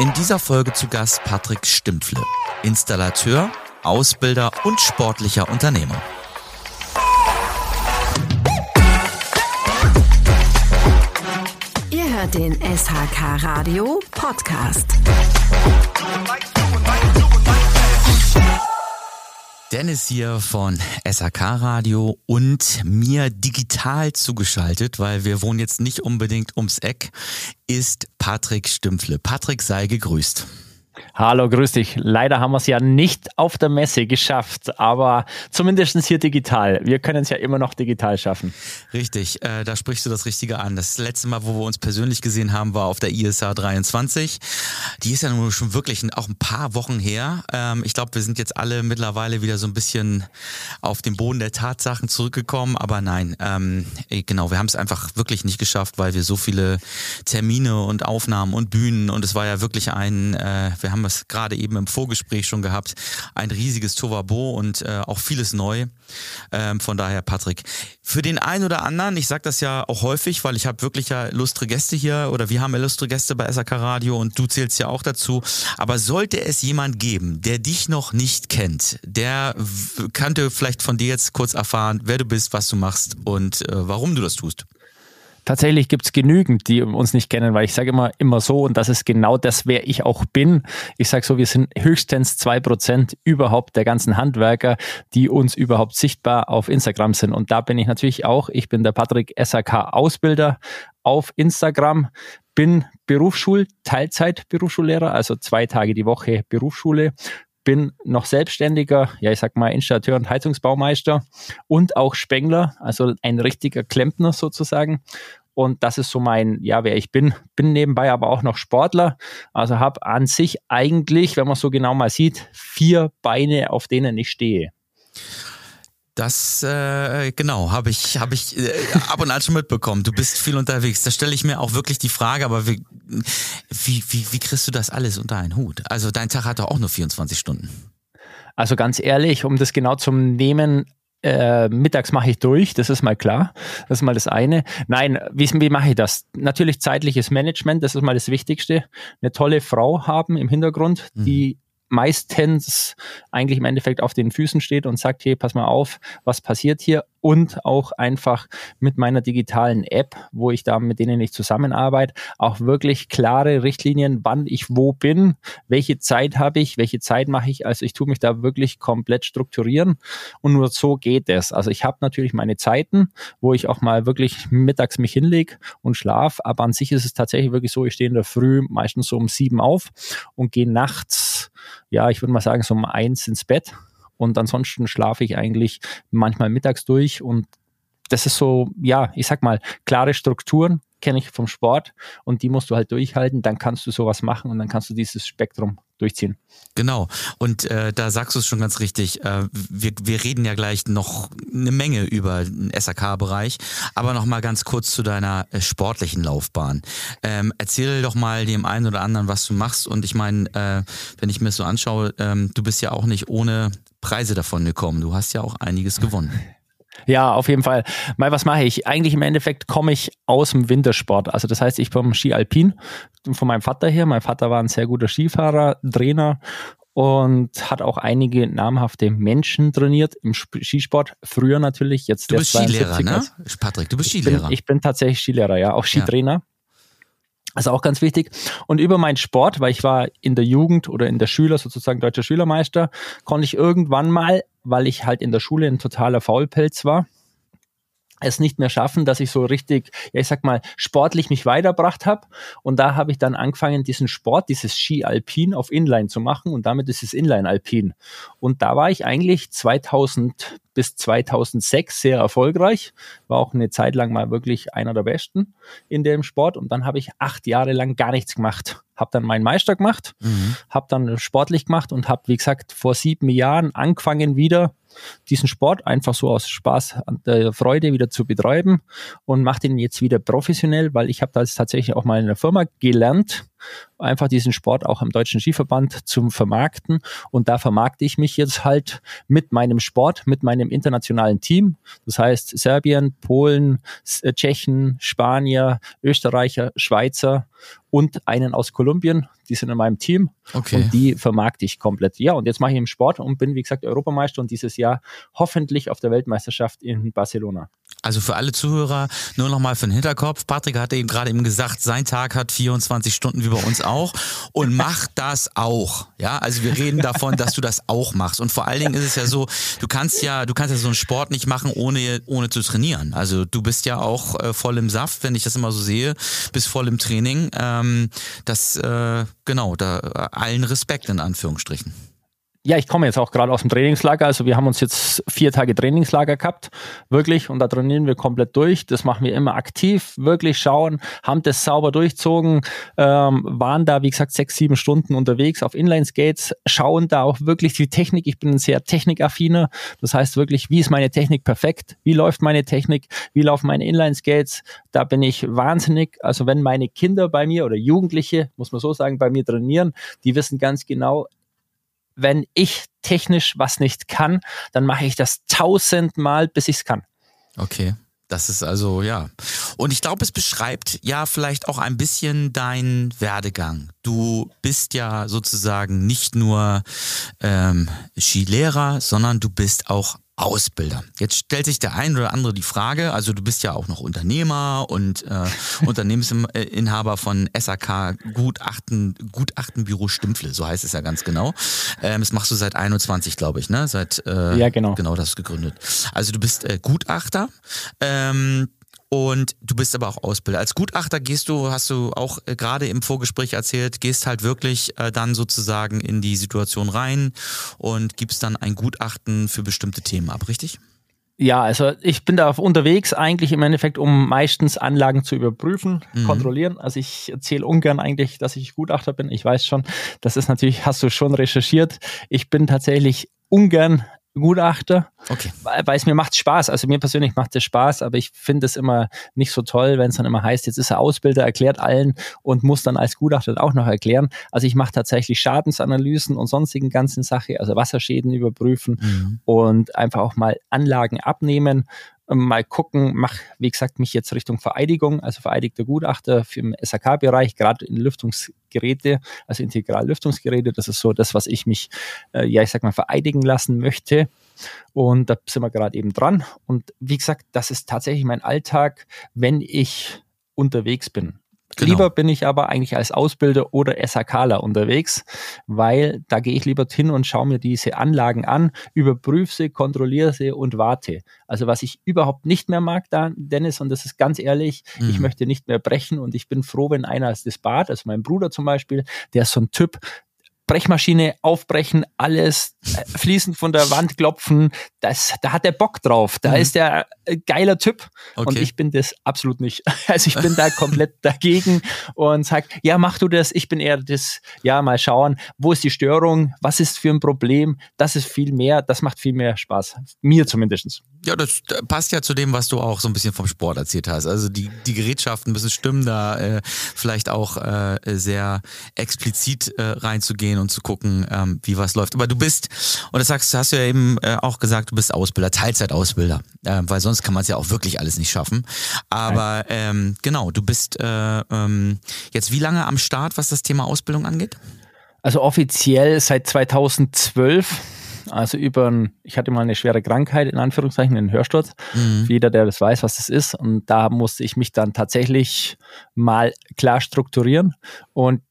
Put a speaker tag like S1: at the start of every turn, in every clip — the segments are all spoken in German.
S1: In dieser Folge zu Gast Patrick Stimpfle, Installateur, Ausbilder und sportlicher Unternehmer.
S2: Ihr hört den SHK Radio Podcast.
S1: Dennis hier von SAK Radio und mir digital zugeschaltet, weil wir wohnen jetzt nicht unbedingt ums Eck, ist Patrick Stümpfle. Patrick sei gegrüßt.
S3: Hallo, grüß dich. Leider haben wir es ja nicht auf der Messe geschafft, aber zumindest hier digital. Wir können es ja immer noch digital schaffen.
S1: Richtig, äh, da sprichst du das Richtige an. Das letzte Mal, wo wir uns persönlich gesehen haben, war auf der ISA 23. Die ist ja nun schon wirklich auch ein paar Wochen her. Ähm, ich glaube, wir sind jetzt alle mittlerweile wieder so ein bisschen auf den Boden der Tatsachen zurückgekommen. Aber nein, ähm, genau, wir haben es einfach wirklich nicht geschafft, weil wir so viele Termine und Aufnahmen und Bühnen und es war ja wirklich ein, äh, wir haben es gerade eben im Vorgespräch schon gehabt, ein riesiges Tovabo und äh, auch vieles neu. Ähm, von daher, Patrick, für den einen oder anderen, ich sage das ja auch häufig, weil ich habe wirklich ja illustre Gäste hier oder wir haben illustre Gäste bei SAK Radio und du zählst ja auch dazu. Aber sollte es jemand geben, der dich noch nicht kennt, der könnte vielleicht von dir jetzt kurz erfahren, wer du bist, was du machst und äh, warum du das tust.
S3: Tatsächlich gibt es genügend, die uns nicht kennen, weil ich sage immer, immer so, und das ist genau das, wer ich auch bin. Ich sage so, wir sind höchstens zwei Prozent überhaupt der ganzen Handwerker, die uns überhaupt sichtbar auf Instagram sind. Und da bin ich natürlich auch. Ich bin der Patrick SAK Ausbilder auf Instagram, bin Berufsschul, Teilzeit Berufsschullehrer, also zwei Tage die Woche Berufsschule, bin noch selbstständiger, ja, ich sag mal Installateur und Heizungsbaumeister und auch Spengler, also ein richtiger Klempner sozusagen. Und das ist so mein, ja, wer ich bin. Bin nebenbei aber auch noch Sportler. Also habe an sich eigentlich, wenn man so genau mal sieht, vier Beine, auf denen ich stehe.
S1: Das äh, genau habe ich habe ich äh, ab und an schon mitbekommen. Du bist viel unterwegs. Da stelle ich mir auch wirklich die Frage, aber wie, wie, wie, wie kriegst du das alles unter einen Hut? Also dein Tag hat doch auch nur 24 Stunden.
S3: Also ganz ehrlich, um das genau zu nehmen, äh, mittags mache ich durch, das ist mal klar. Das ist mal das eine. Nein, wie, wie mache ich das? Natürlich zeitliches Management, das ist mal das Wichtigste. Eine tolle Frau haben im Hintergrund, die mhm meistens eigentlich im Endeffekt auf den Füßen steht und sagt, hey, pass mal auf, was passiert hier? Und auch einfach mit meiner digitalen App, wo ich da mit denen ich zusammenarbeite, auch wirklich klare Richtlinien, wann ich wo bin, welche Zeit habe ich, welche Zeit mache ich. Also ich tue mich da wirklich komplett strukturieren und nur so geht es. Also ich habe natürlich meine Zeiten, wo ich auch mal wirklich mittags mich hinlege und schlaf, aber an sich ist es tatsächlich wirklich so, ich stehe in der Früh meistens so um sieben auf und gehe nachts ja, ich würde mal sagen, so um eins ins Bett. Und ansonsten schlafe ich eigentlich manchmal mittags durch. Und das ist so, ja, ich sag mal, klare Strukturen kenne ich vom Sport. Und die musst du halt durchhalten, dann kannst du sowas machen und dann kannst du dieses Spektrum durchziehen.
S1: Genau. Und äh, da sagst du es schon ganz richtig. Äh, wir, wir reden ja gleich noch eine Menge über den SAK-Bereich, aber noch mal ganz kurz zu deiner äh, sportlichen Laufbahn. Ähm, erzähl doch mal dem einen oder anderen, was du machst. Und ich meine, äh, wenn ich mir so anschaue, ähm, du bist ja auch nicht ohne Preise davon gekommen. Du hast ja auch einiges gewonnen.
S3: Ja, auf jeden Fall. Mal, was mache ich? Eigentlich im Endeffekt komme ich aus dem Wintersport. Also das heißt, ich komme Ski Alpin von meinem Vater her. Mein Vater war ein sehr guter Skifahrer, Trainer und hat auch einige namhafte Menschen trainiert im Skisport. Früher natürlich, jetzt
S1: Du bist Skilehrer, ne? Patrick, du bist Skilehrer.
S3: Ich bin, ich bin tatsächlich Skilehrer, ja, auch Skitrainer. Ja. Also auch ganz wichtig. Und über meinen Sport, weil ich war in der Jugend oder in der Schüler, sozusagen deutscher Schülermeister, konnte ich irgendwann mal, weil ich halt in der Schule ein totaler Faulpelz war, es nicht mehr schaffen, dass ich so richtig, ja ich sag mal, sportlich mich weiterbracht habe. Und da habe ich dann angefangen, diesen Sport, dieses Ski Alpin auf Inline zu machen und damit ist es Inline Alpin. Und da war ich eigentlich 2000 bis 2006 sehr erfolgreich, war auch eine Zeit lang mal wirklich einer der Besten in dem Sport und dann habe ich acht Jahre lang gar nichts gemacht. Habe dann meinen Meister gemacht, mhm. habe dann sportlich gemacht und habe, wie gesagt, vor sieben Jahren angefangen wieder diesen Sport einfach so aus Spaß und der Freude wieder zu betreiben und mache den jetzt wieder professionell, weil ich habe das tatsächlich auch mal in der Firma gelernt einfach diesen Sport auch im Deutschen Skiverband zum Vermarkten. Und da vermarkte ich mich jetzt halt mit meinem Sport, mit meinem internationalen Team. Das heißt Serbien, Polen, äh, Tschechen, Spanier, Österreicher, Schweizer und einen aus Kolumbien. Die sind in meinem Team okay. und die vermarkte ich komplett. Ja, und jetzt mache ich im Sport und bin, wie gesagt, Europameister und dieses Jahr hoffentlich auf der Weltmeisterschaft in Barcelona.
S1: Also für alle Zuhörer nur nochmal für den Hinterkopf. Patrick hatte eben gerade eben gesagt, sein Tag hat 24 Stunden wie bei uns auch und macht das auch. Ja, also wir reden davon, dass du das auch machst. Und vor allen Dingen ist es ja so, du kannst ja, du kannst ja so einen Sport nicht machen, ohne, ohne zu trainieren. Also du bist ja auch äh, voll im Saft, wenn ich das immer so sehe, bist voll im Training. Ähm, das, äh, genau, da allen Respekt in Anführungsstrichen.
S3: Ja, ich komme jetzt auch gerade aus dem Trainingslager. Also wir haben uns jetzt vier Tage Trainingslager gehabt, wirklich, und da trainieren wir komplett durch. Das machen wir immer aktiv, wirklich schauen, haben das sauber durchzogen, ähm, waren da, wie gesagt, sechs, sieben Stunden unterwegs auf Inline-Skates, schauen da auch wirklich die Technik. Ich bin ein sehr technikaffiner. Das heißt wirklich, wie ist meine Technik perfekt? Wie läuft meine Technik? Wie laufen meine Inline-Skates? Da bin ich wahnsinnig. Also wenn meine Kinder bei mir oder Jugendliche, muss man so sagen, bei mir trainieren, die wissen ganz genau, wenn ich technisch was nicht kann, dann mache ich das tausendmal, bis ich es kann.
S1: Okay. Das ist also, ja. Und ich glaube, es beschreibt ja vielleicht auch ein bisschen deinen Werdegang. Du bist ja sozusagen nicht nur ähm, Skilehrer, sondern du bist auch Ausbilder. Jetzt stellt sich der ein oder andere die Frage, also du bist ja auch noch Unternehmer und äh, Unternehmensinhaber von SAK Gutachten, Gutachtenbüro Stimpfle, so heißt es ja ganz genau. Ähm, das machst du seit 21, glaube ich, ne? Seit
S3: äh, ja, genau.
S1: Genau, das gegründet. Also du bist äh, Gutachter. Ähm, und du bist aber auch Ausbilder. Als Gutachter gehst du, hast du auch äh, gerade im Vorgespräch erzählt, gehst halt wirklich äh, dann sozusagen in die Situation rein und gibst dann ein Gutachten für bestimmte Themen ab, richtig?
S3: Ja, also ich bin da unterwegs eigentlich im Endeffekt, um meistens Anlagen zu überprüfen, mhm. kontrollieren. Also ich erzähle ungern eigentlich, dass ich Gutachter bin. Ich weiß schon, das ist natürlich, hast du schon recherchiert. Ich bin tatsächlich ungern Gutachter, okay. weil, es mir macht Spaß. Also mir persönlich macht es Spaß, aber ich finde es immer nicht so toll, wenn es dann immer heißt, jetzt ist er Ausbilder, erklärt allen und muss dann als Gutachter auch noch erklären. Also ich mache tatsächlich Schadensanalysen und sonstigen ganzen Sachen, also Wasserschäden überprüfen mhm. und einfach auch mal Anlagen abnehmen mal gucken, mach, wie gesagt, mich jetzt Richtung Vereidigung, also vereidigter Gutachter für im SAK-Bereich, gerade in Lüftungsgeräte, also Integrallüftungsgeräte, das ist so das, was ich mich, äh, ja, ich sag mal, vereidigen lassen möchte. Und da sind wir gerade eben dran. Und wie gesagt, das ist tatsächlich mein Alltag, wenn ich unterwegs bin. Genau. Lieber bin ich aber eigentlich als Ausbilder oder SHKler unterwegs, weil da gehe ich lieber hin und schaue mir diese Anlagen an, überprüfe sie, kontrolliere sie und warte. Also was ich überhaupt nicht mehr mag, da, Dennis, und das ist ganz ehrlich, mhm. ich möchte nicht mehr brechen und ich bin froh, wenn einer als das Bad, also mein Bruder zum Beispiel, der ist so ein Typ, Brechmaschine aufbrechen, alles äh, fließend von der Wand klopfen, das, da hat er Bock drauf. Da mhm. ist der äh, geiler Typ okay. und ich bin das absolut nicht. Also ich bin da komplett dagegen und sag, ja, mach du das. Ich bin eher das, ja, mal schauen, wo ist die Störung, was ist für ein Problem. Das ist viel mehr, das macht viel mehr Spaß. Mir zumindest.
S1: Ja, das passt ja zu dem, was du auch so ein bisschen vom Sport erzählt hast. Also die, die Gerätschaften müssen stimmen, da äh, vielleicht auch äh, sehr explizit äh, reinzugehen und zu gucken, ähm, wie was läuft. Aber du bist, und das sagst, hast du ja eben äh, auch gesagt, du bist Ausbilder, Teilzeitausbilder, äh, weil sonst kann man es ja auch wirklich alles nicht schaffen. Aber ähm, genau, du bist äh, ähm, jetzt wie lange am Start, was das Thema Ausbildung angeht?
S3: Also offiziell seit 2012 also über ein, ich hatte mal eine schwere Krankheit, in Anführungszeichen, einen Hörsturz. Mhm. Jeder, der das weiß, was das ist. Und da musste ich mich dann tatsächlich mal klar strukturieren. Und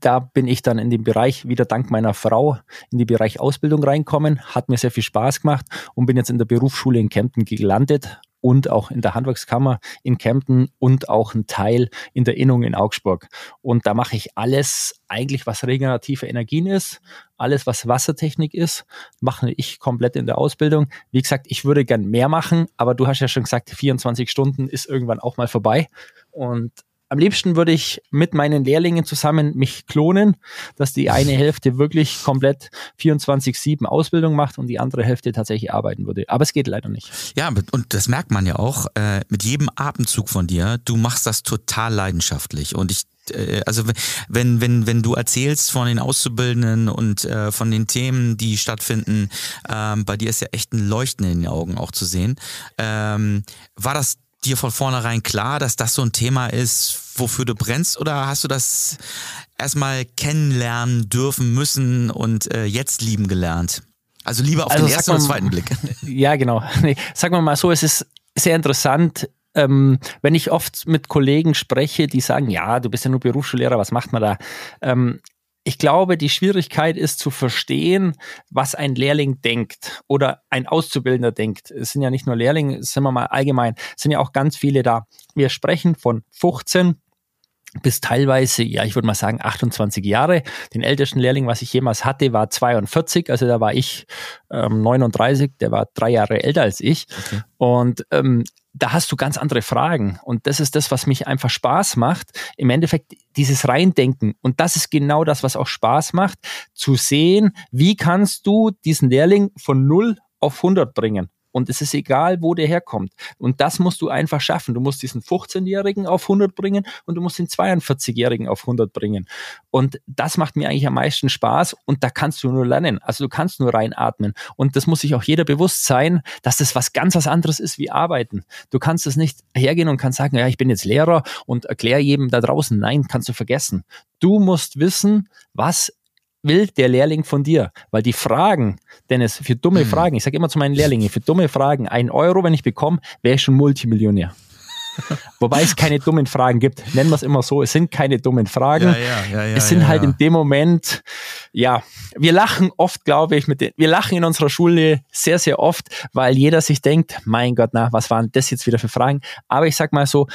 S3: da bin ich dann in den Bereich, wieder dank meiner Frau, in den Bereich Ausbildung reinkommen. Hat mir sehr viel Spaß gemacht und bin jetzt in der Berufsschule in Kempten gelandet und auch in der Handwerkskammer in Kempten und auch ein Teil in der Innung in Augsburg. Und da mache ich alles eigentlich, was regenerative Energien ist, alles, was Wassertechnik ist, mache ich komplett in der Ausbildung. Wie gesagt, ich würde gern mehr machen, aber du hast ja schon gesagt, 24 Stunden ist irgendwann auch mal vorbei. Und am liebsten würde ich mit meinen Lehrlingen zusammen mich klonen, dass die eine Hälfte wirklich komplett 24-7 Ausbildung macht und die andere Hälfte tatsächlich arbeiten würde. Aber es geht leider nicht.
S1: Ja, und das merkt man ja auch äh, mit jedem Atemzug von dir. Du machst das total leidenschaftlich. Und ich äh, also wenn, wenn, wenn du erzählst von den Auszubildenden und äh, von den Themen, die stattfinden, ähm, bei dir ist ja echt ein Leuchten in den Augen auch zu sehen. Ähm, war das dir von vornherein klar, dass das so ein Thema ist, wofür du brennst, oder hast du das erstmal kennenlernen dürfen müssen und äh, jetzt lieben gelernt? Also lieber auf also den ersten oder zweiten Blick.
S3: Ja, genau. Nee, sagen wir mal so, es ist sehr interessant, ähm, wenn ich oft mit Kollegen spreche, die sagen, ja, du bist ja nur Berufsschullehrer, was macht man da? Ähm, ich glaube, die Schwierigkeit ist zu verstehen, was ein Lehrling denkt oder ein Auszubildender denkt. Es sind ja nicht nur Lehrlinge, sind wir mal allgemein, es sind ja auch ganz viele da. Wir sprechen von 15 bis teilweise, ja, ich würde mal sagen, 28 Jahre. Den ältesten Lehrling, was ich jemals hatte, war 42, also da war ich ähm, 39, der war drei Jahre älter als ich. Okay. Und ähm, da hast du ganz andere Fragen. Und das ist das, was mich einfach Spaß macht. Im Endeffekt dieses Reindenken. Und das ist genau das, was auch Spaß macht, zu sehen, wie kannst du diesen Lehrling von 0 auf 100 bringen. Und es ist egal, wo der herkommt. Und das musst du einfach schaffen. Du musst diesen 15-Jährigen auf 100 bringen und du musst den 42-Jährigen auf 100 bringen. Und das macht mir eigentlich am meisten Spaß und da kannst du nur lernen. Also du kannst nur reinatmen. Und das muss sich auch jeder bewusst sein, dass das was ganz was anderes ist wie Arbeiten. Du kannst es nicht hergehen und kannst sagen, ja, ich bin jetzt Lehrer und erkläre jedem da draußen. Nein, kannst du vergessen. Du musst wissen, was will der Lehrling von dir? Weil die Fragen, Dennis, für dumme mhm. Fragen, ich sage immer zu meinen Lehrlingen, für dumme Fragen, ein Euro, wenn ich bekomme, wäre ich schon Multimillionär. Wobei es keine dummen Fragen gibt. Nennen wir es immer so, es sind keine dummen Fragen. Ja, ja, ja, es sind halt in dem Moment, ja, wir lachen oft, glaube ich, mit den, wir lachen in unserer Schule sehr, sehr oft, weil jeder sich denkt, mein Gott, na, was waren das jetzt wieder für Fragen? Aber ich sag mal so,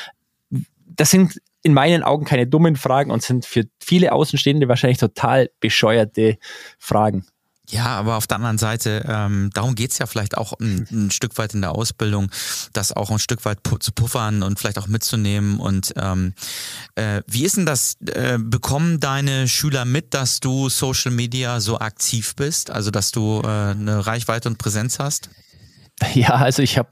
S3: das sind in meinen Augen keine dummen Fragen und sind für viele Außenstehende wahrscheinlich total bescheuerte Fragen.
S1: Ja, aber auf der anderen Seite, ähm, darum geht's ja vielleicht auch ein, ein, Stück weit in der Ausbildung, das auch ein Stück weit pu zu puffern und vielleicht auch mitzunehmen. Und ähm, äh, wie ist denn das? Äh, bekommen deine Schüler mit, dass du Social Media so aktiv bist? Also dass du äh, eine Reichweite und Präsenz hast?
S3: Ja, also ich habe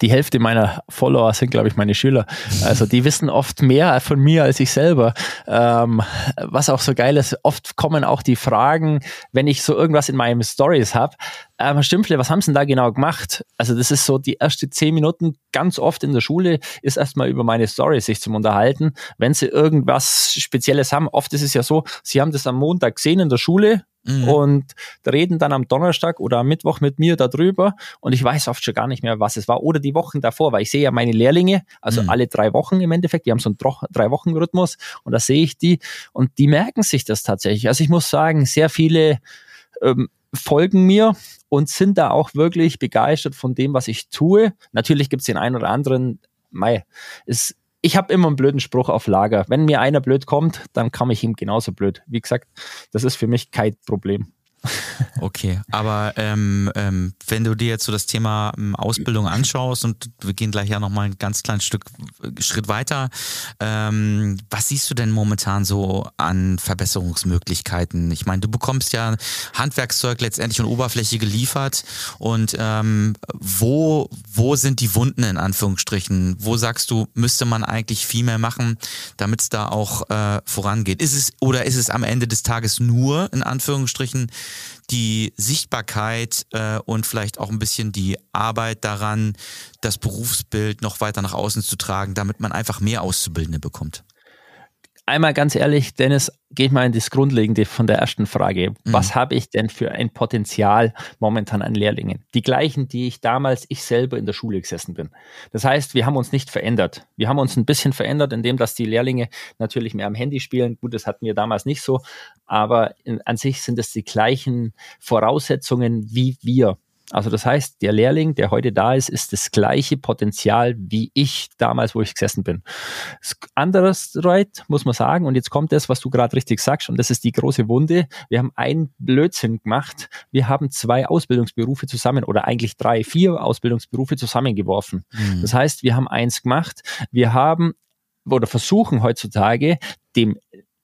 S3: die Hälfte meiner Follower sind, glaube ich, meine Schüler. Also die wissen oft mehr von mir als ich selber. Ähm, was auch so geil ist, oft kommen auch die Fragen, wenn ich so irgendwas in meinen Stories habe. Ähm, Stümpfle, was haben sie denn da genau gemacht? Also das ist so die erste zehn Minuten ganz oft in der Schule ist erstmal über meine Stories sich zum unterhalten. Wenn sie irgendwas Spezielles haben, oft ist es ja so, sie haben das am Montag gesehen in der Schule, mhm. und reden dann am Donnerstag oder am Mittwoch mit mir darüber und ich weiß oft schon gar nicht mehr, was es war oder die Wochen davor, weil ich sehe ja meine Lehrlinge, also mhm. alle drei Wochen im Endeffekt, die haben so einen drei Wochen Rhythmus und da sehe ich die und die merken sich das tatsächlich. Also ich muss sagen, sehr viele ähm, folgen mir und sind da auch wirklich begeistert von dem, was ich tue. Natürlich gibt es den einen oder anderen, mei, ist ich habe immer einen blöden Spruch auf Lager. Wenn mir einer blöd kommt, dann komme ich ihm genauso blöd. Wie gesagt, das ist für mich kein Problem.
S1: Okay, aber ähm, ähm, wenn du dir jetzt so das Thema ähm, Ausbildung anschaust und wir gehen gleich ja nochmal ein ganz kleines Stück äh, Schritt weiter, ähm, was siehst du denn momentan so an Verbesserungsmöglichkeiten? Ich meine, du bekommst ja Handwerkszeug letztendlich und Oberfläche geliefert und ähm, wo, wo sind die Wunden in Anführungsstrichen? Wo sagst du, müsste man eigentlich viel mehr machen, damit es da auch äh, vorangeht? Ist es oder ist es am Ende des Tages nur in Anführungsstrichen die Sichtbarkeit äh, und vielleicht auch ein bisschen die Arbeit daran, das Berufsbild noch weiter nach außen zu tragen, damit man einfach mehr Auszubildende bekommt?
S3: Einmal ganz ehrlich, Dennis, geht mal in das Grundlegende von der ersten Frage. Mhm. Was habe ich denn für ein Potenzial momentan an Lehrlingen? Die gleichen, die ich damals ich selber in der Schule gesessen bin. Das heißt, wir haben uns nicht verändert. Wir haben uns ein bisschen verändert, indem dass die Lehrlinge natürlich mehr am Handy spielen. Gut, das hatten wir damals nicht so, aber in, an sich sind es die gleichen Voraussetzungen wie wir. Also das heißt, der Lehrling, der heute da ist, ist das gleiche Potenzial wie ich damals, wo ich gesessen bin. Andererseits muss man sagen, und jetzt kommt das, was du gerade richtig sagst, und das ist die große Wunde. Wir haben einen Blödsinn gemacht. Wir haben zwei Ausbildungsberufe zusammen oder eigentlich drei, vier Ausbildungsberufe zusammengeworfen. Mhm. Das heißt, wir haben eins gemacht. Wir haben oder versuchen heutzutage dem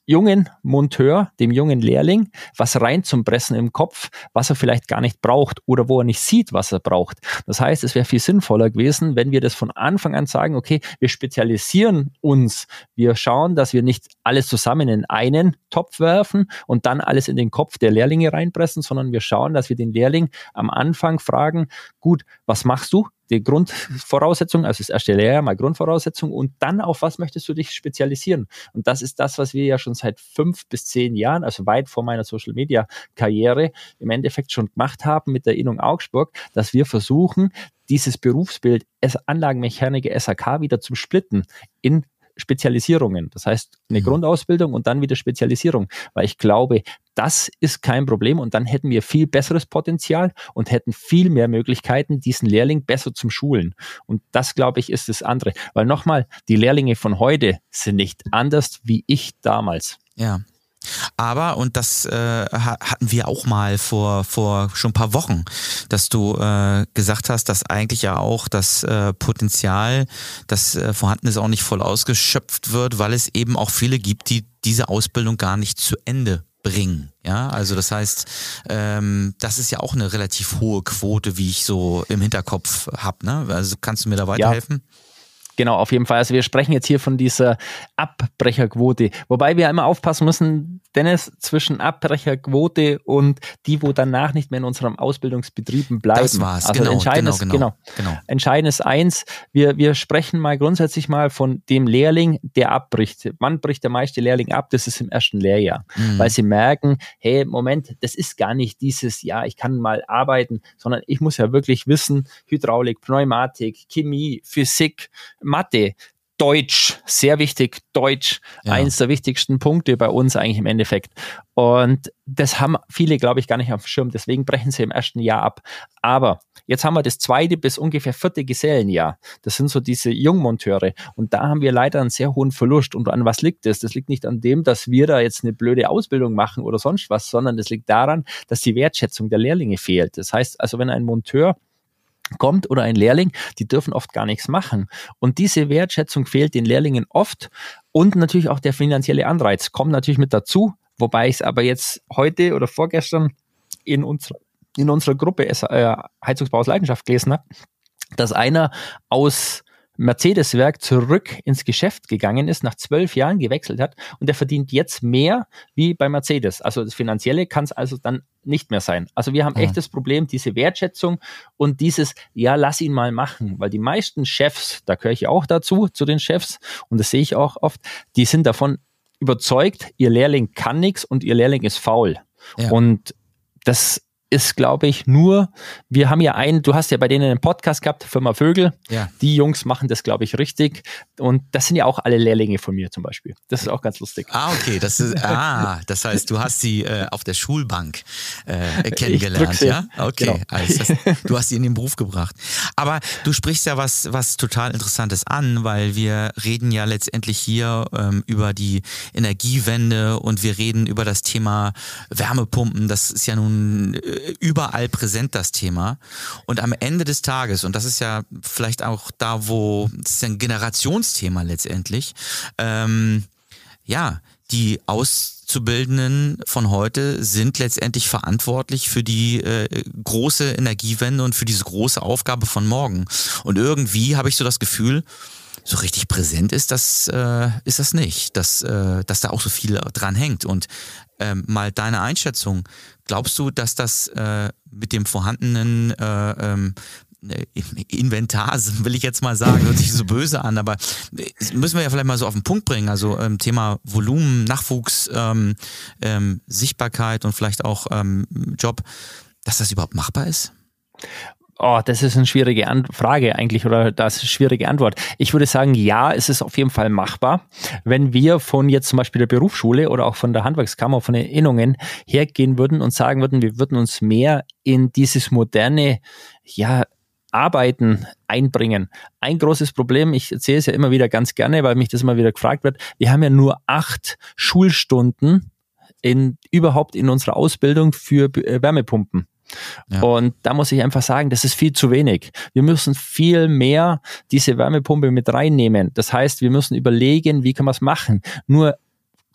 S3: jungen Monteur, dem jungen Lehrling, was reinzupressen im Kopf, was er vielleicht gar nicht braucht oder wo er nicht sieht, was er braucht. Das heißt, es wäre viel sinnvoller gewesen, wenn wir das von Anfang an sagen, okay, wir spezialisieren uns, wir schauen, dass wir nicht alles zusammen in einen Topf werfen und dann alles in den Kopf der Lehrlinge reinpressen, sondern wir schauen, dass wir den Lehrling am Anfang fragen, gut, was machst du? Die Grundvoraussetzung, also das erste Lehrjahr mal Grundvoraussetzung und dann auf was möchtest du dich spezialisieren? Und das ist das, was wir ja schon seit fünf bis zehn Jahren, also weit vor meiner Social Media Karriere im Endeffekt schon gemacht haben mit der Innung Augsburg, dass wir versuchen, dieses Berufsbild Anlagenmechaniker SAK wieder zu splitten in Spezialisierungen. Das heißt, eine mhm. Grundausbildung und dann wieder Spezialisierung. Weil ich glaube, das ist kein Problem und dann hätten wir viel besseres Potenzial und hätten viel mehr Möglichkeiten, diesen Lehrling besser zum Schulen. Und das, glaube ich, ist das andere. Weil nochmal, die Lehrlinge von heute sind nicht anders wie ich damals.
S1: Ja. Aber, und das äh, hatten wir auch mal vor, vor schon ein paar Wochen, dass du äh, gesagt hast, dass eigentlich ja auch das äh, Potenzial, das äh, vorhanden ist, auch nicht voll ausgeschöpft wird, weil es eben auch viele gibt, die diese Ausbildung gar nicht zu Ende bringen. Ja, also das heißt, ähm, das ist ja auch eine relativ hohe Quote, wie ich so im Hinterkopf habe. Ne? Also kannst du mir da weiterhelfen?
S3: Ja. Genau, auf jeden Fall. Also wir sprechen jetzt hier von dieser Abbrecherquote, wobei wir immer aufpassen müssen, Dennis, zwischen Abbrecherquote und die, wo danach nicht mehr in unserem Ausbildungsbetrieben bleiben. Das
S1: war's.
S3: Also
S1: genau,
S3: entscheidend
S1: genau,
S3: ist, genau,
S1: genau, genau.
S3: entscheidend ist eins, wir, wir sprechen mal grundsätzlich mal von dem Lehrling, der abbricht. Wann bricht der meiste Lehrling ab? Das ist im ersten Lehrjahr, mhm. weil sie merken, hey, Moment, das ist gar nicht dieses, ja, ich kann mal arbeiten, sondern ich muss ja wirklich wissen, Hydraulik, Pneumatik, Chemie, Physik, Mathe, Deutsch, sehr wichtig, Deutsch, ja. eins der wichtigsten Punkte bei uns eigentlich im Endeffekt. Und das haben viele, glaube ich, gar nicht auf dem Schirm. Deswegen brechen sie im ersten Jahr ab. Aber jetzt haben wir das zweite bis ungefähr vierte Gesellenjahr. Das sind so diese Jungmonteure. Und da haben wir leider einen sehr hohen Verlust. Und an was liegt das? Das liegt nicht an dem, dass wir da jetzt eine blöde Ausbildung machen oder sonst was, sondern das liegt daran, dass die Wertschätzung der Lehrlinge fehlt. Das heißt also, wenn ein Monteur kommt oder ein Lehrling, die dürfen oft gar nichts machen. Und diese Wertschätzung fehlt den Lehrlingen oft und natürlich auch der finanzielle Anreiz kommt natürlich mit dazu, wobei ich es aber jetzt heute oder vorgestern in unserer in unserer Gruppe äh, Heizungsbau aus Leidenschaft gelesen habe, dass einer aus Mercedes-Werk zurück ins Geschäft gegangen ist, nach zwölf Jahren gewechselt hat und der verdient jetzt mehr wie bei Mercedes. Also das Finanzielle kann es also dann nicht mehr sein. Also wir haben ja. echt das Problem, diese Wertschätzung und dieses, ja, lass ihn mal machen, weil die meisten Chefs, da gehöre ich auch dazu, zu den Chefs und das sehe ich auch oft, die sind davon überzeugt, ihr Lehrling kann nichts und ihr Lehrling ist faul. Ja. Und das ist, glaube ich, nur, wir haben ja einen, du hast ja bei denen einen Podcast gehabt, Firma Vögel. Ja. Die Jungs machen das, glaube ich, richtig. Und das sind ja auch alle Lehrlinge von mir zum Beispiel. Das ist auch ganz lustig.
S1: Ah, okay. Das ist, ah, das heißt, du hast sie äh, auf der Schulbank äh, kennengelernt, ja? Okay. Genau. Also das, du hast sie in den Beruf gebracht. Aber du sprichst ja was, was total Interessantes an, weil wir reden ja letztendlich hier ähm, über die Energiewende und wir reden über das Thema Wärmepumpen. Das ist ja nun äh, überall präsent, das Thema. Und am Ende des Tages, und das ist ja vielleicht auch da, wo, ja ein Generationsthema letztendlich, ähm, ja, die Auszubildenden von heute sind letztendlich verantwortlich für die äh, große Energiewende und für diese große Aufgabe von morgen. Und irgendwie habe ich so das Gefühl, so richtig präsent ist das, äh, ist das nicht, dass, äh, dass da auch so viel dran hängt. Und ähm, mal deine Einschätzung. Glaubst du, dass das äh, mit dem vorhandenen äh, ähm, äh, Inventar, will ich jetzt mal sagen, hört sich so böse an, aber müssen wir ja vielleicht mal so auf den Punkt bringen. Also ähm, Thema Volumen, Nachwuchs, ähm, ähm, Sichtbarkeit und vielleicht auch ähm, Job, dass das überhaupt machbar ist?
S3: Oh, das ist eine schwierige An Frage eigentlich oder das ist eine schwierige Antwort. Ich würde sagen, ja, es ist auf jeden Fall machbar. Wenn wir von jetzt zum Beispiel der Berufsschule oder auch von der Handwerkskammer, von den Innungen hergehen würden und sagen würden, wir würden uns mehr in dieses moderne, ja, Arbeiten einbringen. Ein großes Problem, ich erzähle es ja immer wieder ganz gerne, weil mich das immer wieder gefragt wird, wir haben ja nur acht Schulstunden in, überhaupt in unserer Ausbildung für Wärmepumpen. Ja. Und da muss ich einfach sagen, das ist viel zu wenig. Wir müssen viel mehr diese Wärmepumpe mit reinnehmen. Das heißt, wir müssen überlegen, wie kann man es machen. Nur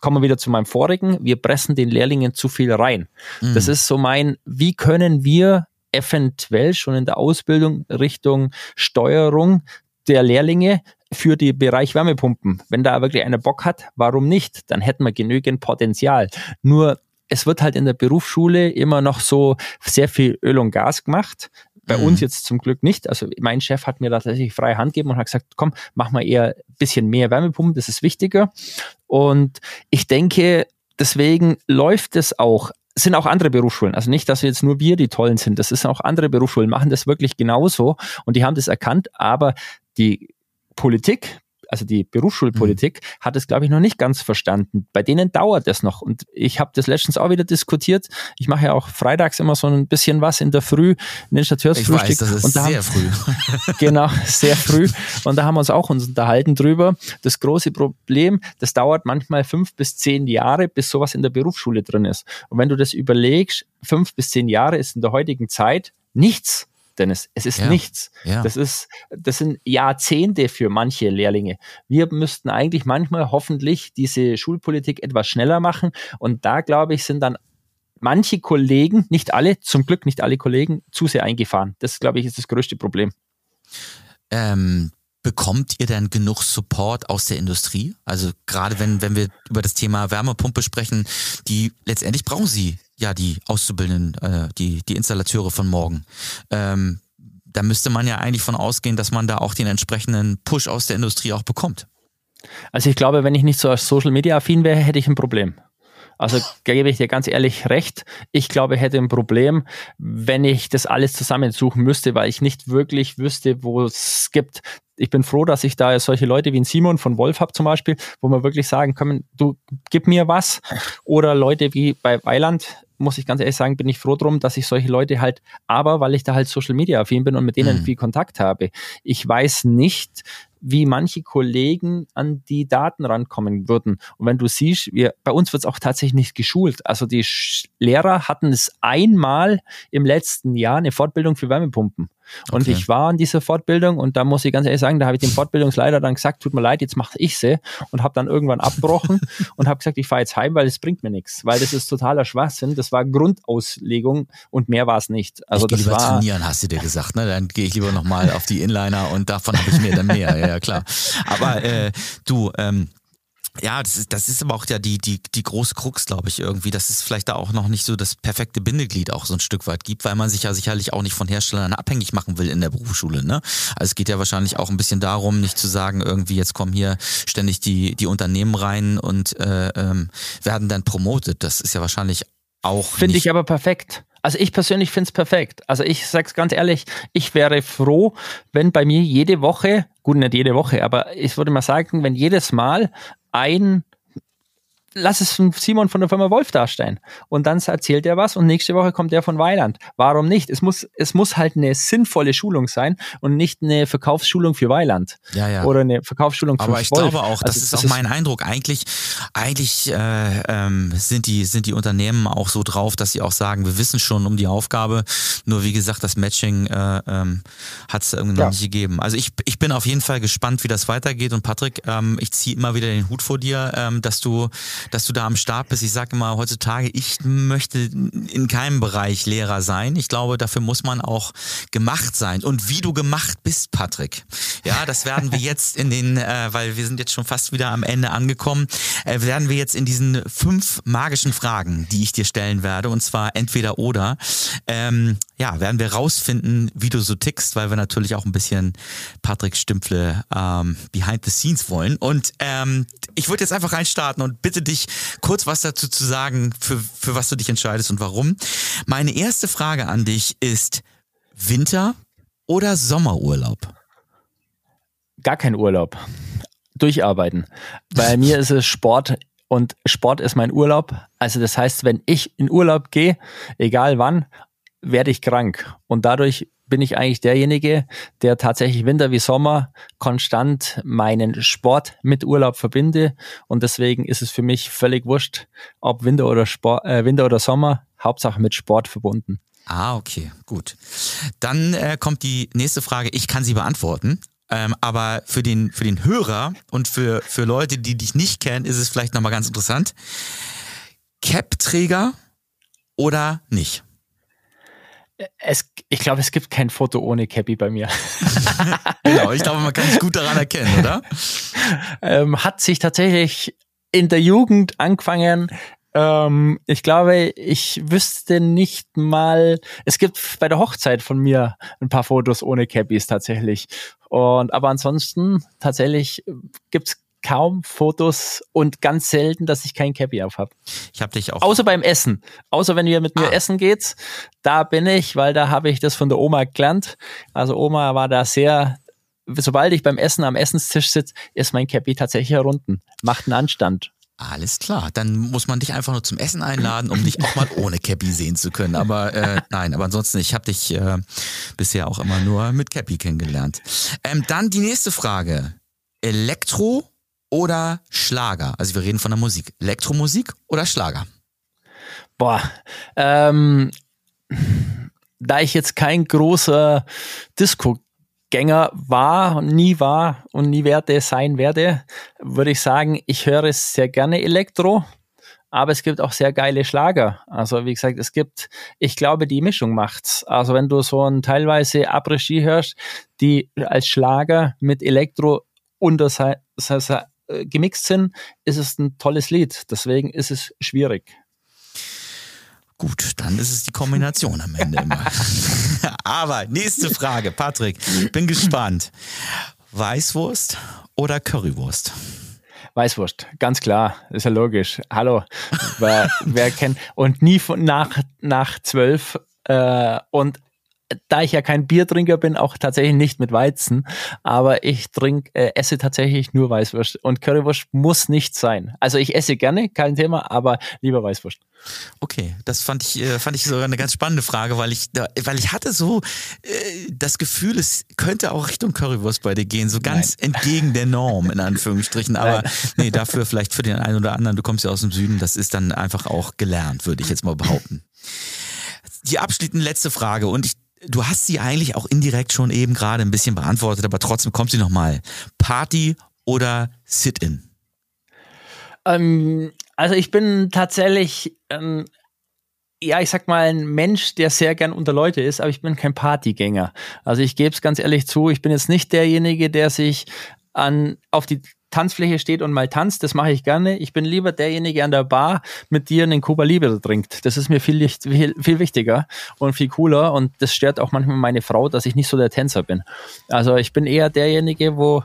S3: kommen wir wieder zu meinem vorigen, wir pressen den Lehrlingen zu viel rein. Mhm. Das ist so mein, wie können wir eventuell schon in der Ausbildung Richtung Steuerung der Lehrlinge für den Bereich Wärmepumpen. Wenn da wirklich einer Bock hat, warum nicht? Dann hätten wir genügend Potenzial. Nur es wird halt in der Berufsschule immer noch so sehr viel Öl und Gas gemacht. Bei mhm. uns jetzt zum Glück nicht. Also mein Chef hat mir da tatsächlich freie Hand gegeben und hat gesagt, komm, mach mal eher ein bisschen mehr Wärmepumpen, das ist wichtiger. Und ich denke, deswegen läuft es auch es sind auch andere Berufsschulen. Also nicht, dass jetzt nur wir die Tollen sind. Das ist auch andere Berufsschulen, machen das wirklich genauso und die haben das erkannt. Aber die Politik, also die Berufsschulpolitik, mhm. hat es, glaube ich, noch nicht ganz verstanden. Bei denen dauert das noch. Und ich habe das letztens auch wieder diskutiert. Ich mache ja auch freitags immer so ein bisschen was in der Früh, in den Stateursfrühstück.
S1: Ich weiß, das ist
S3: und da
S1: sehr
S3: haben,
S1: früh.
S3: genau, sehr früh. Und da haben wir uns auch uns unterhalten drüber. Das große Problem, das dauert manchmal fünf bis zehn Jahre, bis sowas in der Berufsschule drin ist. Und wenn du das überlegst, fünf bis zehn Jahre ist in der heutigen Zeit nichts. Dennis. Es ist ja. nichts. Ja. Das ist, das sind Jahrzehnte für manche Lehrlinge. Wir müssten eigentlich manchmal hoffentlich diese Schulpolitik etwas schneller machen. Und da, glaube ich, sind dann manche Kollegen, nicht alle, zum Glück nicht alle Kollegen, zu sehr eingefahren. Das, glaube ich, ist das größte Problem.
S1: Ähm, bekommt ihr denn genug Support aus der Industrie? Also gerade wenn, wenn wir über das Thema Wärmepumpe sprechen, die letztendlich brauchen sie ja die Auszubildenden, äh, die, die Installateure von morgen. Ähm, da müsste man ja eigentlich von ausgehen, dass man da auch den entsprechenden Push aus der Industrie auch bekommt.
S3: Also ich glaube, wenn ich nicht so Social Media affin wäre, hätte ich ein Problem. Also gebe ich dir ganz ehrlich recht. Ich glaube, ich hätte ein Problem, wenn ich das alles zusammensuchen müsste, weil ich nicht wirklich wüsste, wo es gibt. Ich bin froh, dass ich da solche Leute wie ein Simon von Wolf habe zum Beispiel, wo man wirklich sagen kann, du gib mir was. Oder Leute wie bei Weiland, muss ich ganz ehrlich sagen, bin ich froh drum, dass ich solche Leute halt, aber weil ich da halt Social Media affin bin und mit denen mhm. viel Kontakt habe. Ich weiß nicht, wie manche Kollegen an die Daten rankommen würden. Und wenn du siehst, wir, bei uns wird es auch tatsächlich nicht geschult. Also die Lehrer hatten es einmal im letzten Jahr eine Fortbildung für Wärmepumpen. Und okay. ich war an dieser Fortbildung und da muss ich ganz ehrlich sagen, da habe ich dem Fortbildungsleiter dann gesagt, tut mir leid, jetzt mache ich sie und habe dann irgendwann abgebrochen und habe gesagt, ich fahre jetzt heim, weil es bringt mir nichts, weil das ist totaler Schwachsinn. Das war Grundauslegung und mehr war es nicht. Also
S1: ich das
S3: lieber
S1: war trainieren, hast du dir gesagt, ne? Dann gehe ich lieber nochmal auf die Inliner und davon habe ich mir dann mehr. Ja, ja klar. Aber äh, du, ähm, ja, das ist, das ist aber auch ja die, die, die große Krux, glaube ich, irgendwie, dass es vielleicht da auch noch nicht so das perfekte Bindeglied auch so ein Stück weit gibt, weil man sich ja sicherlich auch nicht von Herstellern abhängig machen will in der Berufsschule. Ne? Also es geht ja wahrscheinlich auch ein bisschen darum, nicht zu sagen, irgendwie jetzt kommen hier ständig die, die Unternehmen rein und äh, ähm, werden dann promotet. Das ist ja wahrscheinlich auch.
S3: Finde ich aber perfekt. Also ich persönlich finde es perfekt. Also ich sag's ganz ehrlich, ich wäre froh, wenn bei mir jede Woche, gut nicht jede Woche, aber ich würde mal sagen, wenn jedes Mal ein lass es Simon von der Firma Wolf darstellen. Und dann erzählt er was und nächste Woche kommt der von Weiland. Warum nicht? Es muss, es muss halt eine sinnvolle Schulung sein und nicht eine Verkaufsschulung für Weiland.
S1: Ja, ja.
S3: Oder eine Verkaufsschulung für
S1: Aber ich Wolf. glaube auch, das also, ist das auch mein Eindruck. Eigentlich, eigentlich äh, ähm, sind, die, sind die Unternehmen auch so drauf, dass sie auch sagen, wir wissen schon um die Aufgabe. Nur wie gesagt, das Matching äh, ähm, hat es irgendwie noch ja. nicht gegeben. Also ich, ich bin auf jeden Fall gespannt, wie das weitergeht. Und Patrick, ähm, ich ziehe immer wieder den Hut vor dir, ähm, dass du dass du da am Start bist. Ich sage immer heutzutage, ich möchte in keinem Bereich Lehrer sein. Ich glaube, dafür muss man auch gemacht sein. Und wie du gemacht bist, Patrick. Ja, das werden wir jetzt in den, äh, weil wir sind jetzt schon fast wieder am Ende angekommen, äh, werden wir jetzt in diesen fünf magischen Fragen, die ich dir stellen werde, und zwar entweder oder, ähm, ja, werden wir rausfinden, wie du so tickst, weil wir natürlich auch ein bisschen Patrick Stümpfle ähm, behind the scenes wollen. Und ähm, ich würde jetzt einfach reinstarten und bitte dich kurz was dazu zu sagen, für, für was du dich entscheidest und warum. Meine erste Frage an dich ist Winter- oder Sommerurlaub?
S3: Gar kein Urlaub. Durcharbeiten. Bei mir ist es Sport und Sport ist mein Urlaub. Also das heißt, wenn ich in Urlaub gehe, egal wann, werde ich krank. Und dadurch bin ich eigentlich derjenige, der tatsächlich Winter wie Sommer konstant meinen Sport mit Urlaub verbinde. Und deswegen ist es für mich völlig wurscht, ob Winter oder, Sport, äh, Winter oder Sommer, Hauptsache mit Sport verbunden.
S1: Ah, okay, gut. Dann äh, kommt die nächste Frage. Ich kann sie beantworten. Ähm, aber für den, für den Hörer und für, für Leute, die dich nicht kennen, ist es vielleicht nochmal ganz interessant. Cap-Träger oder nicht?
S3: Es, ich glaube, es gibt kein Foto ohne Cappy bei mir.
S1: genau, ich glaube, man kann es gut daran erkennen, oder?
S3: Ähm, hat sich tatsächlich in der Jugend angefangen. Ähm, ich glaube, ich wüsste nicht mal, es gibt bei der Hochzeit von mir ein paar Fotos ohne Cappies tatsächlich. Und aber ansonsten tatsächlich gibt's kaum Fotos und ganz selten, dass ich kein Cappy auf habe.
S1: Ich habe dich auch.
S3: Außer beim Essen. Außer wenn ihr mit mir ah. essen geht, da bin ich, weil da habe ich das von der Oma gelernt. Also Oma war da sehr, sobald ich beim Essen am Essenstisch sitze, ist mein Cappy tatsächlich herunten. Macht einen Anstand.
S1: Alles klar, dann muss man dich einfach nur zum Essen einladen, um dich auch mal ohne Cappy sehen zu können. Aber äh, nein, aber ansonsten, ich habe dich äh, bisher auch immer nur mit Cappy kennengelernt. Ähm, dann die nächste Frage. Elektro oder Schlager? Also wir reden von der Musik. Elektromusik oder Schlager?
S3: Boah, ähm, da ich jetzt kein großer Disco-Gänger war und nie war und nie werde sein werde, würde ich sagen, ich höre sehr gerne Elektro, aber es gibt auch sehr geile Schlager. Also wie gesagt, es gibt, ich glaube, die Mischung macht's. Also wenn du so ein teilweise Après-Ski hörst, die als Schlager mit Elektro unter äh, gemixt sind, ist es ein tolles Lied. Deswegen ist es schwierig.
S1: Gut, dann ist es die Kombination am Ende immer. Aber nächste Frage, Patrick, bin gespannt. Weißwurst oder Currywurst?
S3: Weißwurst, ganz klar, ist ja logisch. Hallo, wer, wer kennt und nie von nach nach zwölf äh, und da ich ja kein Biertrinker bin, auch tatsächlich nicht mit Weizen, aber ich trinke, äh, esse tatsächlich nur Weißwurst und Currywurst muss nicht sein. Also ich esse gerne, kein Thema, aber lieber Weißwurst.
S1: Okay, das fand ich äh, fand ich sogar eine ganz spannende Frage, weil ich weil ich hatte so äh, das Gefühl, es könnte auch Richtung Currywurst bei dir gehen, so ganz Nein. entgegen der Norm in Anführungsstrichen, aber Nein. nee, dafür vielleicht für den einen oder anderen, du kommst ja aus dem Süden, das ist dann einfach auch gelernt, würde ich jetzt mal behaupten. Die abschließende letzte Frage und ich du hast sie eigentlich auch indirekt schon eben gerade ein bisschen beantwortet, aber trotzdem kommt sie nochmal. Party oder Sit-in?
S3: Ähm, also ich bin tatsächlich, ähm, ja, ich sag mal, ein Mensch, der sehr gern unter Leute ist, aber ich bin kein Partygänger. Also ich gebe es ganz ehrlich zu, ich bin jetzt nicht derjenige, der sich an, auf die Tanzfläche steht und mal tanzt, das mache ich gerne. Ich bin lieber derjenige an der Bar mit dir einen Cuba Libre trinkt. Das ist mir viel, viel, viel wichtiger und viel cooler und das stört auch manchmal meine Frau, dass ich nicht so der Tänzer bin. Also ich bin eher derjenige, wo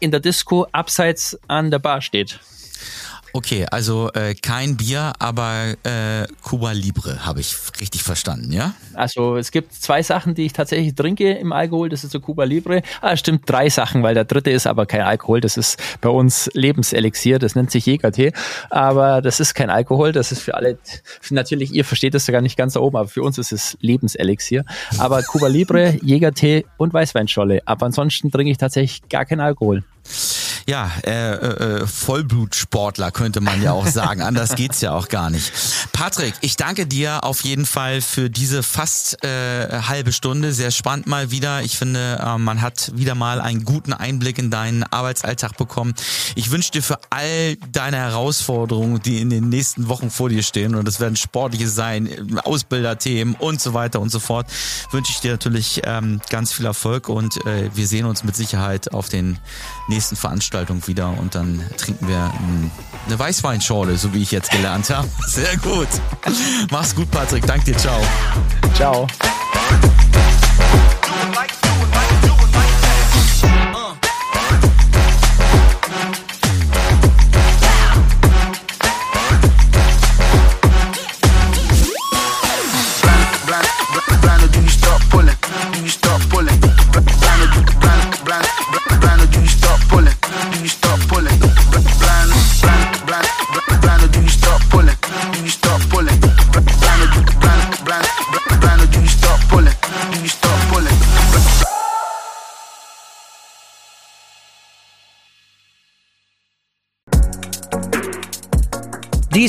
S3: in der Disco abseits an der Bar steht.
S1: Okay, also äh, kein Bier, aber äh, Cuba Libre habe ich richtig verstanden, ja?
S3: Also es gibt zwei Sachen, die ich tatsächlich trinke im Alkohol. Das ist so Cuba Libre. Ah, stimmt, drei Sachen, weil der dritte ist aber kein Alkohol. Das ist bei uns Lebenselixier. Das nennt sich Jägertee. Aber das ist kein Alkohol. Das ist für alle, natürlich, ihr versteht das sogar nicht ganz da oben, aber für uns ist es Lebenselixier. Aber Cuba Libre, Jägertee und Weißweinscholle. Aber ansonsten trinke ich tatsächlich gar keinen Alkohol
S1: ja, äh, äh, Vollblutsportler könnte man ja auch sagen. Anders geht's ja auch gar nicht. Patrick, ich danke dir auf jeden Fall für diese fast äh, halbe Stunde. Sehr spannend mal wieder. Ich finde, äh, man hat wieder mal einen guten Einblick in deinen Arbeitsalltag bekommen. Ich wünsche dir für all deine Herausforderungen, die in den nächsten Wochen vor dir stehen, und das werden sportliche sein, Ausbilderthemen und so weiter und so fort, wünsche ich dir natürlich ähm, ganz viel Erfolg und äh, wir sehen uns mit Sicherheit auf den nächsten Veranstaltungen wieder und dann trinken wir eine Weißweinschorle, so wie ich jetzt gelernt habe. Sehr gut. Mach's gut, Patrick. Dank dir. Ciao.
S3: Ciao.